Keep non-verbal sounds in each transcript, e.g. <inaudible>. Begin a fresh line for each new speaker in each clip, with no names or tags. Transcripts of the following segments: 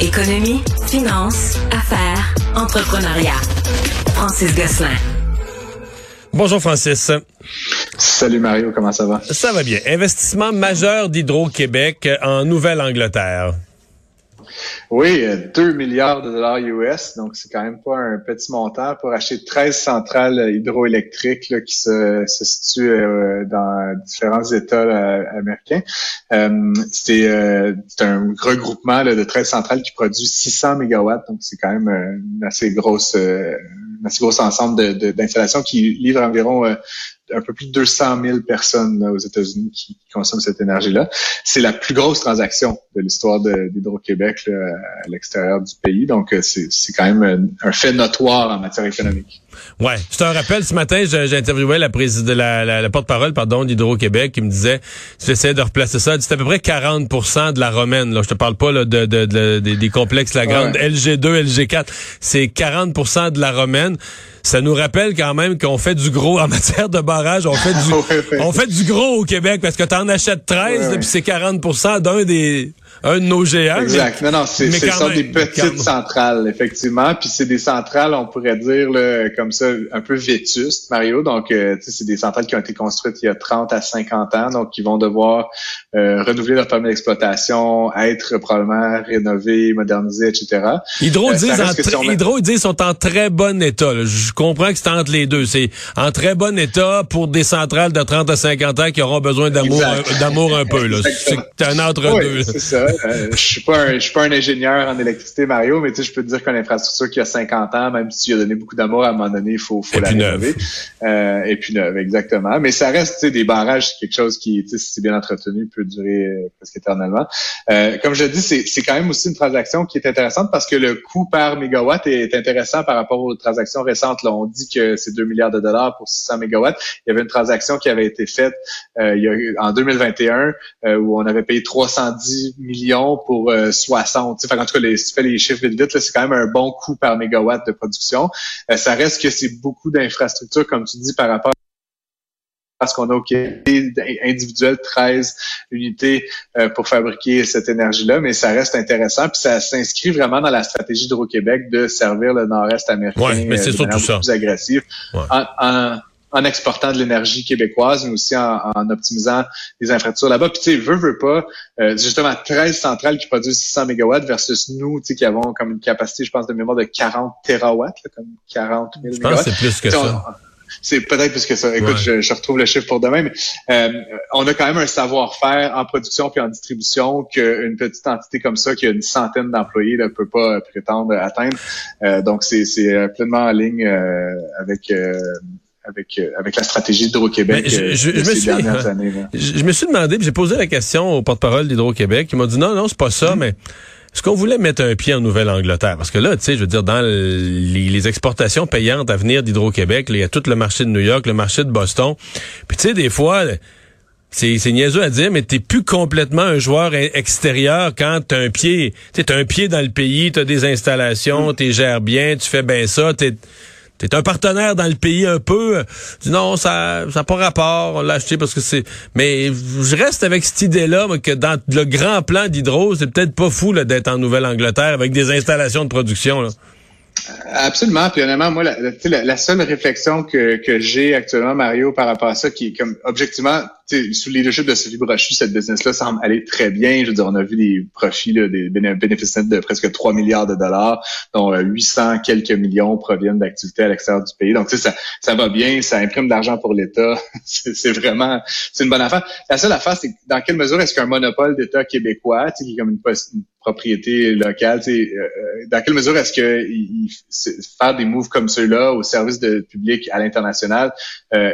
Économie, finance, affaires, entrepreneuriat. Francis Gosselin.
Bonjour Francis.
Salut Mario, comment ça va?
Ça va bien. Investissement majeur d'Hydro-Québec en Nouvelle-Angleterre.
Oui, 2 euh, milliards de dollars US, donc c'est quand même pas un petit montant pour acheter 13 centrales hydroélectriques qui se, se situent euh, dans différents États euh, américains. c'est un regroupement de 13 centrales qui produit 600 mégawatts, donc c'est quand même une assez grosse, un assez gros ensemble d'installations qui livrent environ un peu plus de 200 000 personnes aux États-Unis qui, consomment cette énergie-là. C'est la plus grosse transaction de l'histoire d'Hydro-Québec à l'extérieur du pays. Donc, euh, c'est quand même un, fait notoire en matière économique.
Ouais, je te rappelle, ce matin, j'ai interviewé la, la, la, la porte-parole pardon d'Hydro-Québec qui me disait, j'essayais de replacer ça, c'est à peu près 40% de la romaine. Là. Je te parle pas là, de, de, des complexes La Grande, LG2, LG4. C'est 40% de la romaine ça nous rappelle quand même qu'on fait du gros en <laughs> matière de barrage. On fait du, <laughs> on fait du gros au Québec parce que tu en achètes 13 puis c'est 40% d'un des un de nos géants.
Exact. non, non, c'est ça des petites centrales, effectivement. Puis c'est des centrales, on pourrait dire là, comme ça, un peu vétustes, Mario. Donc, euh, c'est des centrales qui ont été construites il y a 30 à 50 ans, donc qui vont devoir euh, renouveler leur permis d'exploitation, être probablement rénovées, modernisées, etc.
Hydro, euh, disent, en Hydro disent sont en très bon état. Je comprends que c'est entre les deux. C'est en très bon état pour des centrales de 30 à 50 ans qui auront besoin d'amour d'amour un peu. <laughs> C'est un entre-deux.
c'est ça. Euh, je suis pas un, je suis pas un ingénieur en électricité, Mario, mais tu sais, je peux te dire qu'une infrastructure qui a 50 ans, même si tu as donné beaucoup d'amour, à un moment donné, il faut, faut la rénover. Euh, et puis neuve, exactement. Mais ça reste, tu sais, des barrages, c'est quelque chose qui, tu sais, si c'est bien entretenu, peut durer euh, presque éternellement. Euh, comme je dis, c'est, c'est quand même aussi une transaction qui est intéressante parce que le coût par mégawatt est intéressant par rapport aux transactions récentes. Là, on dit que c'est 2 milliards de dollars pour 600 mégawatts. Il y avait une transaction qui avait été faite euh, il y a, en 2021 où on avait payé 310 millions pour 60. Euh, en tout cas, les, si tu fais les chiffres vite, vite c'est quand même un bon coût par mégawatt de production. Euh, ça reste que c'est beaucoup d'infrastructures, comme tu dis, par rapport parce qu'on a au Québec individuel 13 unités euh, pour fabriquer cette énergie-là, mais ça reste intéressant, puis ça s'inscrit vraiment dans la stratégie d'Hydro-Québec de servir le nord-est américain
ouais, mais c'est surtout ça.
plus agressif. en, en exportant de l'énergie québécoise, mais aussi en, optimisant les infrastructures là-bas. Puis tu sais, veut, veut pas, euh, justement 13 centrales qui produisent 600 mégawatts versus nous, tu sais, qui avons comme une capacité, je pense, de mémoire de 40 terawatts, comme 40 000
je pense que c'est plus que ça.
C'est peut-être plus que ça. Écoute, je, retrouve le chiffre pour demain, mais euh, on a quand même un savoir-faire en production puis en distribution qu'une petite entité comme ça qui a une centaine d'employés ne peut pas prétendre atteindre. Euh, donc, c'est pleinement en ligne avec avec, euh, avec la stratégie d'Hydro-Québec je, euh, je, me ces suis. <laughs>
Je, me suis demandé, j'ai posé la question au porte-parole d'Hydro-Québec, qui m'a dit non, non, c'est pas ça, mm-hmm. mais est-ce qu'on voulait mettre un pied en Nouvelle-Angleterre? Parce que là, tu sais, je veux dire, dans les, exportations payantes à venir d'Hydro-Québec, il y a tout le marché de New York, le marché de Boston. Puis tu sais, des fois, c'est, c'est niaiseux à dire, mais t'es plus complètement un joueur extérieur quand t'as un pied, tu un pied dans le pays, t'as des installations, tu gères bien, tu fais bien ça, t'es T'es un partenaire dans le pays un peu. Non, ça n'a pas rapport, on l'a acheté parce que c'est. Mais je reste avec cette idée-là que dans le grand plan d'hydro, c'est peut-être pas fou d'être en Nouvelle-Angleterre avec des installations de production.
Absolument. Puis honnêtement, moi, la, la, seule réflexion que, que j'ai actuellement, Mario, par rapport à ça, qui est comme objectivement, sous le leadership de Sophie Brochu, cette business-là semble aller très bien. Je veux dire, on a vu des profits, là, des bénéfices de presque 3 milliards de dollars, dont 800 euh, quelques millions proviennent d'activités à l'extérieur du pays. Donc, ça, ça va bien, ça imprime de l'argent pour l'État. <laughs> c'est vraiment, c'est une bonne affaire. La seule affaire, c'est dans quelle mesure est-ce qu'un monopole d'État québécois, qui est comme une, une propriété locale, euh, euh, dans quelle mesure est-ce que faire des moves comme ceux-là au service de public à l'international euh,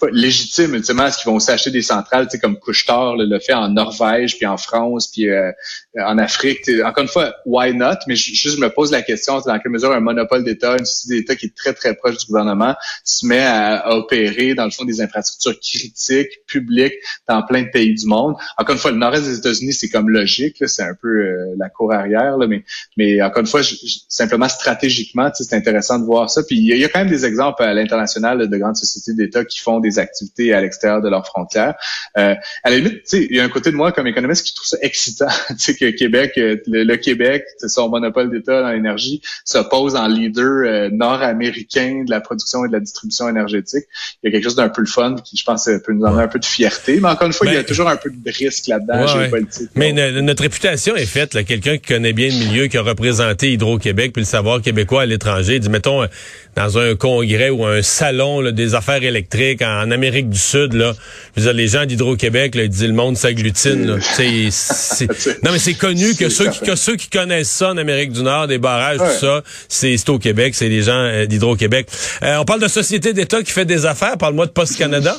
pas légitime ultimement? Est-ce qu'ils vont s'acheter des centrales, comme Couchetard le, le fait en Norvège puis en France puis euh, en Afrique. Encore une fois, why not? Mais juste je me pose la question dans quelle mesure un monopole d'État, une société d'État qui est très très proche du gouvernement se met à, à, opérer dans le fond des infrastructures critiques publiques dans plein de pays du monde? Encore une fois, le nord-est des États-Unis c'est comme logique, c'est un peu euh, la cour arrière. Là, mais, mais encore une fois, simplement stratégiquement, c'est intéressant de voir ça. Puis il y, a, quand même des exemples à l'international de grandes sociétés d'État qui font des activités à l'extérieur de leurs frontières. Euh, à la limite, il y a un côté de moi comme économiste qui trouve ça excitant, <laughs> que Québec, euh, le, Québec, son monopole d'État dans l'énergie, s'oppose en leader nord-américain de la production et de la distribution énergétique. Il y a quelque chose d'un peu le fun qui, je pense, peut nous donner un peu de fierté. Mais encore une fois, il y a toujours un peu de risque là-dedans, géopolitique.
Mais notre réputation est faite. Quelqu'un qui connaît bien le milieu, qui a représenté Hydro-Québec, puis le savoir québécois à l'étranger, dit, mettons, dans un congrès ou un salon des affaires électriques en, Amérique du Sud, là, je veux dire, les gens d'Hydro-Québec, ils disent le monde s'agglutine. <laughs> non, mais c'est connu que ceux, qui, que ceux qui connaissent ça en Amérique du Nord, des barrages, tout ça, c'est au Québec, c'est les gens euh, d'Hydro-Québec. Euh, on parle de société d'État qui fait des affaires. Parle-moi de Post Canada.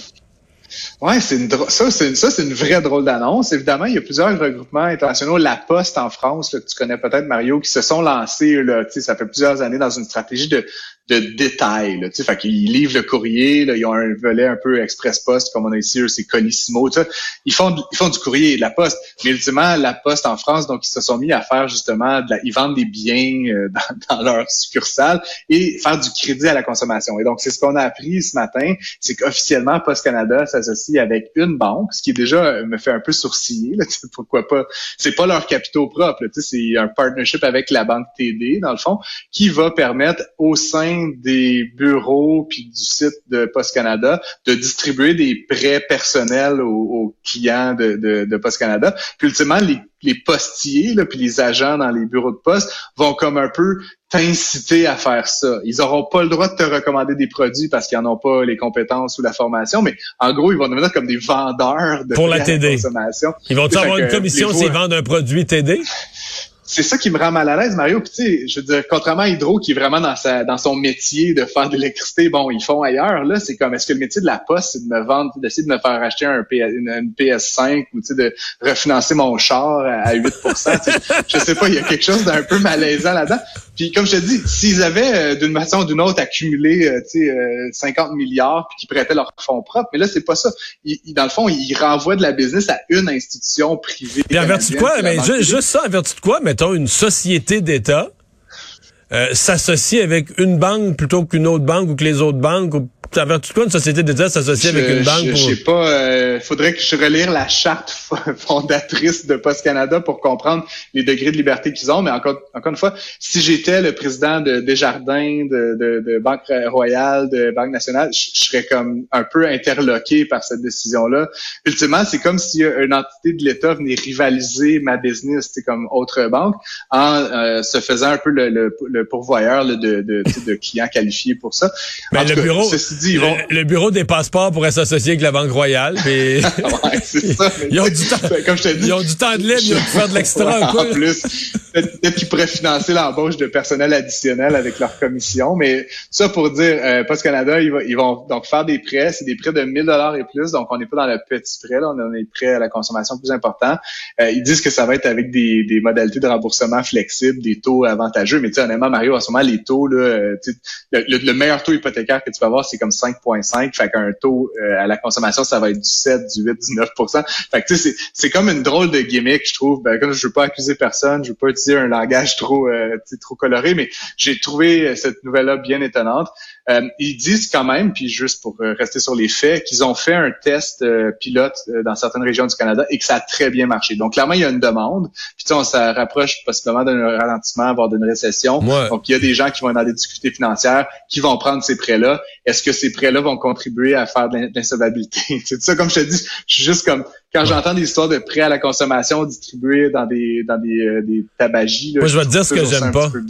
Ouais, ça, c'est une vraie drôle d'annonce. Évidemment, il y a plusieurs regroupements internationaux, La Poste en France, que tu connais peut-être Mario, qui se sont lancés. Là, ça fait plusieurs années dans une stratégie de de détails. Là, fait qu'ils livrent le courrier, là, ils ont un volet un peu express poste comme on a ici, c'est Colissimo. Ils font ils font du courrier de la poste, mais ultimement la poste en France, donc ils se sont mis à faire justement de la, ils vendent des biens euh, <laughs> dans, dans, leur succursale et faire du crédit à la consommation. Et donc c'est ce qu'on a appris ce matin, c'est qu'officiellement Poste Canada s'associe avec une banque, ce qui déjà euh, me fait un peu sourciller. Là, <laughs> pourquoi pas C'est pas leur capitaux propres, c'est un partnership avec la banque TD dans le fond qui va permettre au sein des bureaux puis du site de Post Canada de distribuer des prêts personnels aux, clients de, de, de Post Canada. Puis ultimement, les, les postiers là, puis les agents dans les bureaux de poste vont comme un peu t'inciter à faire ça. Ils n'auront pas le droit de te recommander des produits parce qu'ils n'en ont pas les compétences ou la formation, mais en gros, ils vont devenir comme des vendeurs de
pour la TD. Ils vont avoir une commission s'ils vendent un produit TD?
C'est ça qui me rend mal à l'aise, Mario. Puis tu sais, je veux dire, contrairement à Hydro, qui est vraiment dans sa dans son métier de faire de l'électricité, bon, ils font ailleurs. Là, c'est comme est-ce que le métier de la poste, c'est de me vendre, d'essayer de me faire acheter un une, PS5 ou tu de refinancer mon char à 8% Je sais pas, il y a quelque chose d'un peu malaisant là-dedans. Puis comme je te dis, s'ils avaient euh, d'une façon ou d'une autre accumulé, euh, tu sais, 50 euh, milliards puis qu'ils prêtaient leurs fonds propres, mais là c'est pas ça. dans le fond, ils renvoient de la business à une institution privée.
Puis en vertu de quoi Mais juste, ça, en vertu de quoi Mettons une société d'État s'associe avec une banque plutôt qu'une autre banque ou que les autres banques ou ça veut quoi une société d'État s'associer avec une banque?
Je, sais pas. Euh, faudrait que je relire la charte <laughs> fondatrice de Post Canada pour comprendre les degrés de liberté qu'ils ont. Mais encore, encore une fois, si j'étais le président de Desjardins, de, de, de Banque Royale, de Banque Nationale, je, serais comme un peu interloqué par cette décision-là. Ultimement, c'est comme si une entité de l'État venait rivaliser ma business, c'est comme autre banque, en euh, se faisant un peu le, le, pourvoyeur de, de, de, clients qualifiés pour ça.
Mais le bureau, le, bureau des passeports pourrait s'associer avec la Banque Royale. <laughs> C'est ça. ils ont du temps. Comme je te dis, ils ont du temps de libre, ils ont pu faire de l'extra. <laughs>
en plus, peut-être qu'ils pourraient financer l'embauche de personnel additionnel avec leur commission. Mais ça pour dire, euh, Post Canada, ils, vont donc faire des prêts. C'est des prêts de 1000 dollars et plus. Donc on n'est pas dans le petit prêt. Là, on est prêt à la consommation plus important. Euh, ils disent que ça va être avec des, des modalités de remboursement flexibles, des taux avantageux. Mais tu sais, honnêtement, Mario, en ce moment, les taux, là, euh, le, le, meilleur taux hypothécaire que tu peux avoir, c'est comme 5,5. Fait qu'un taux euh, à la consommation, ça va être du 7, du 8, du 9 Fait que tu sais, c'est comme une drôle de gimmick, je trouve. Ben, comme je veux pas accuser personne, je veux pas utiliser un langage trop euh, trop coloré, mais j'ai trouvé euh, cette nouvelle-là bien étonnante. Euh, ils disent quand même, puis juste pour rester sur les faits, qu'ils ont fait un test pilote dans certaines régions du Canada et que ça a très bien marché. Donc clairement, il y a une demande. Puis tu sais, on se rapproche possiblement d'un ralentissement, voire d'une récession. Donc il y a des gens qui vont être dans des difficultés financières, qui vont prendre ces prêts-là. Est-ce que ces prêts-là vont contribuer à faire de l'insolvabilité? <laughs> c'est ça, comme je te dis, je suis juste comme quand j'entends des histoires de prêts à la consommation distribués dans des dans des, euh, des tabagies.
Moi, je vais te dire ce que j'aime pas. Je vais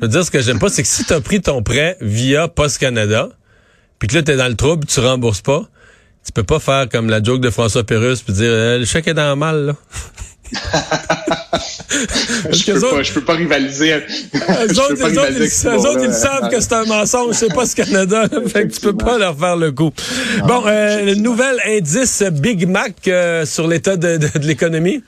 te dire ce que j'aime pas, c'est que si tu as pris ton prêt via Post Canada, puis que là, tu es dans le trouble, tu rembourses pas, tu peux pas faire comme la joke de François Pérusse puis dire euh, le chèque est dans le mal là.
Je, peux pas, je peux pas rivaliser.
Les autres, ils, savent que c'est un mensonge, c'est pas ce Canada. <laughs> fait que tu peux pas leur faire le coup. bon, euh, le nouvel indice Big Mac euh, sur l'état de, de l'économie?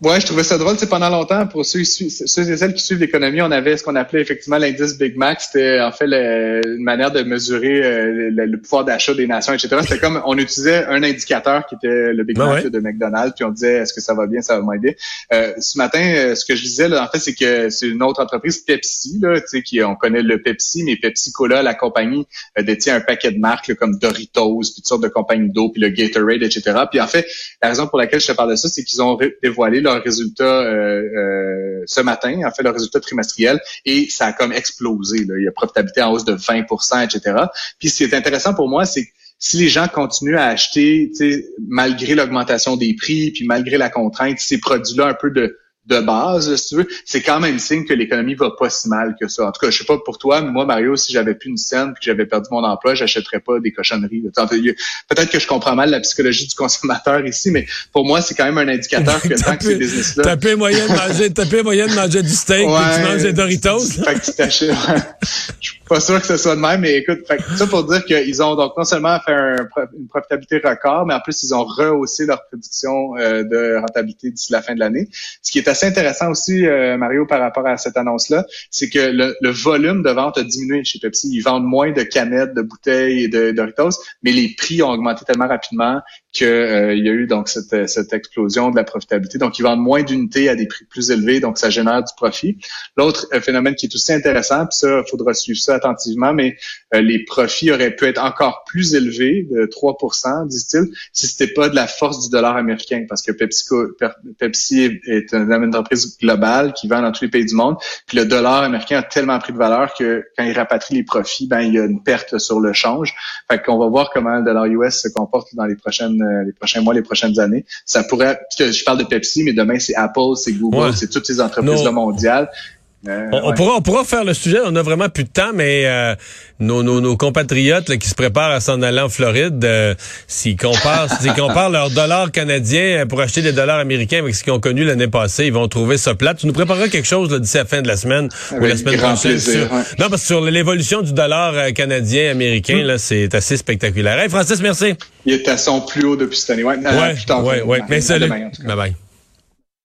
Ouais, je trouvais ça drôle. C'est pendant longtemps, pour ceux, ceux et celles qui suivent l'économie, on avait ce qu'on appelait effectivement l'indice Big Mac. C'était en fait une manière de mesurer euh, le, pouvoir d'achat des nations, etc. C'était comme on utilisait un indicateur qui était le Big Mac de McDonald's, puis on disait est-ce que ça va bien, ça va moins bien? Euh, ce matin, euh, ce que je disais, là, en fait, c'est que c'est une autre entreprise, Pepsi, là, qui on connaît le Pepsi, mais Pepsi Cola, la compagnie détient un paquet de marques comme Doritos, puis toutes sortes de compagnies d'eau, puis le Gatorade, etc. Puis en fait, la raison pour laquelle je te parle de ça, c'est qu'ils ont dévoilé leurs résultats euh, euh, ce matin, en fait, le résultat trimestriel, et ça a comme explosé. Là. Il y a profitabilité en hausse de 20% etc. Puis ce qui est intéressant pour moi, c'est que si les gens continuent à acheter, malgré l'augmentation des prix, puis malgré la contrainte, ces produits-là un peu de de base, si tu veux, c'est quand même signe que l'économie va pas si mal que ça. En tout cas, je sais pas pour toi, mais moi, Mario, si j'avais plus une scène que j'avais perdu mon emploi, j'achèterais pas des cochonneries. Peut-être que je comprends mal la psychologie du consommateur ici, mais pour moi, c'est quand même un indicateur que <laughs> tant que ces business-là...
T'as peu moyen de manger, t'as peu moyen de manger du steak, ouais, tu manges des Doritos.
Fait que tu t'achètes. <laughs> pas sûr que ce soit de même, mais écoute, fait ça pour dire qu'ils ont donc non seulement fait une profitabilité record, mais en plus, ils ont rehaussé leur prédiction euh, de rentabilité d'ici la fin de l'année. Ce qui est assez intéressant aussi, euh, Mario, par rapport à cette annonce-là, c'est que le, volume de vente a diminué chez Pepsi. Ils vendent moins de canettes, de bouteilles et de Doritos, mais les prix ont augmenté tellement rapidement qu'il euh, y a eu donc cette, cette explosion de la profitabilité. Donc, ils vendent moins d'unités à des prix plus élevés, donc ça génère du profit. L'autre euh, phénomène qui est aussi intéressant, puis ça, il faudra suivre ça attentivement, mais les profits auraient pu être encore plus élevés, de 3% disent-ils, si c'était pas de la force du dollar américain, parce que Pepsi, Pepsi est, est un entreprise globale qui vend dans tous les pays du monde. Puis le dollar américain a tellement pris de valeur que quand il rapatrie les profits, ben il y a une perte sur le change. Fait qu'on va voir comment le dollar US se comporte dans les prochaines euh, les prochains mois, les prochaines années. Ça pourrait, je parle de Pepsi, mais demain c'est Apple, c'est Google, c'est toutes ces entreprises mondiales
on, pourra, on pourra faire le sujet, on a vraiment plus de temps, mais euh, nos, nos, nos, compatriotes qui se préparent à s'en aller en Floride, euh, s'ils comparent, s'ils comparent leurs dollars canadiens pour acheter des dollars américains avec ce qu'ils ont connu l'année passée, ils vont trouver ça plate. Tu nous prépareras quelque chose d'ici la fin de la semaine
ou la semaine prochaine.
Non, parce que sur l'évolution du dollar euh, canadien américain, là, c'est assez spectaculaire. Hey, Francis, merci.
Il est à son plus haut depuis cette année.
Ouais, ouais, ouais, ouais. Mais salut. Bye bye.